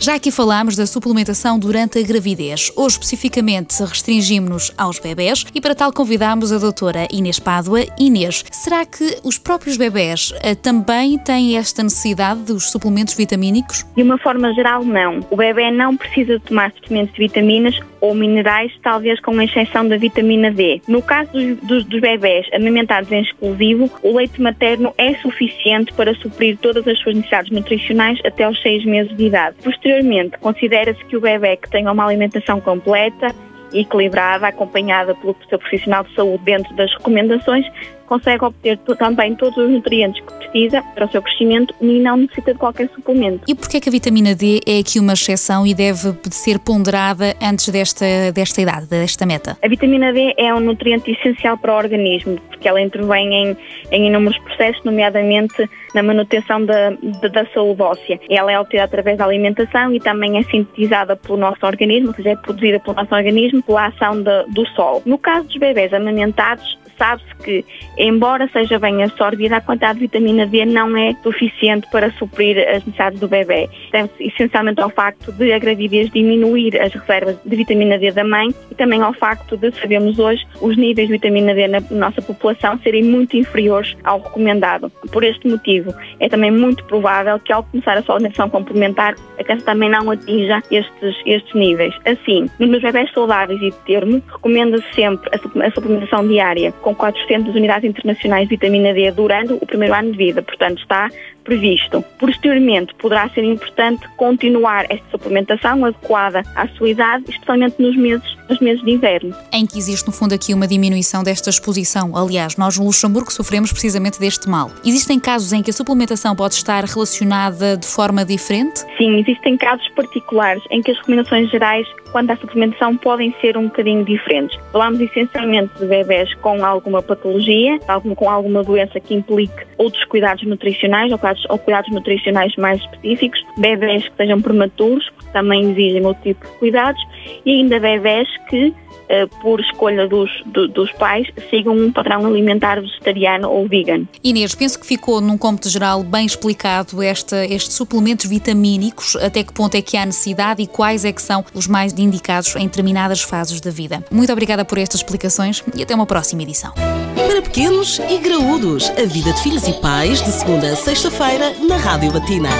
Já aqui falámos da suplementação durante a gravidez. Hoje, especificamente, restringimos-nos aos bebés e para tal convidamos a doutora Inês Pádua. Inês, será que os próprios bebés uh, também têm esta necessidade dos suplementos vitamínicos? De uma forma geral, não. O bebê não precisa tomar suplementos de vitaminas ou minerais, talvez com exceção da vitamina D. No caso dos, dos, dos bebés amamentados em exclusivo, o leite materno é suficiente para suprir todas as suas necessidades nutricionais até aos seis meses de idade. Posteriormente, considera-se que o bebê que tenha uma alimentação completa equilibrada, acompanhada pelo seu profissional de saúde dentro das recomendações, consegue obter também todos os nutrientes que precisa para o seu crescimento e não necessita de qualquer suplemento. E porquê que a vitamina D é aqui uma exceção e deve ser ponderada antes desta, desta idade, desta meta? A vitamina D é um nutriente essencial para o organismo, porque ela intervém em, em inúmeros processos, nomeadamente na manutenção da, da, da saúde óssea. Ela é obtida através da alimentação e também é sintetizada pelo nosso organismo, ou seja, é produzida pelo nosso organismo pela ação de, do sol. No caso dos bebés amamentados, sabe-se que, embora seja bem absorvida, a quantidade de vitamina D não é suficiente para suprir as necessidades do bebê. Deve-se essencialmente ao facto de a gravidez diminuir as reservas de vitamina D da mãe e também ao facto de, sabemos hoje, os níveis de vitamina D na nossa população serem muito inferiores ao recomendado. Por este motivo, é também muito provável que ao começar a sua alimentação complementar, a criança também não atinja estes, estes níveis. Assim, nos bebés saudáveis e de termo, recomenda-se sempre a suplementação diária com 400 unidades internacionais de vitamina D durante o primeiro ano de vida. Portanto, está previsto. Posteriormente, poderá ser importante continuar esta suplementação adequada à sua idade, especialmente nos meses, nos meses de inverno. Em que existe, no fundo, aqui uma diminuição desta exposição. Aliás, nós no Luxemburgo sofremos precisamente deste mal. Existem casos em que a suplementação pode estar relacionada de forma diferente? Sim, existem casos particulares em que as recomendações gerais quanto à suplementação podem ser um bocadinho diferentes. Falamos essencialmente de bebés com alguma patologia, com alguma doença que implique outros cuidados nutricionais ou cuidados, ou cuidados nutricionais mais específicos, bebés que sejam prematuros, também exigem outro tipo de cuidados, e ainda bebés que eh, por escolha dos, do, dos pais, sigam um padrão alimentar vegetariano ou vegan. Inês, penso que ficou num cômputo geral bem explicado esta, estes suplementos vitamínicos, até que ponto é que há necessidade e quais é que são os mais indicados em determinadas fases da vida. Muito obrigada por estas explicações e até uma próxima edição. Para pequenos e graúdos, a vida de filhos e pais, de segunda a sexta-feira, na Rádio Latina.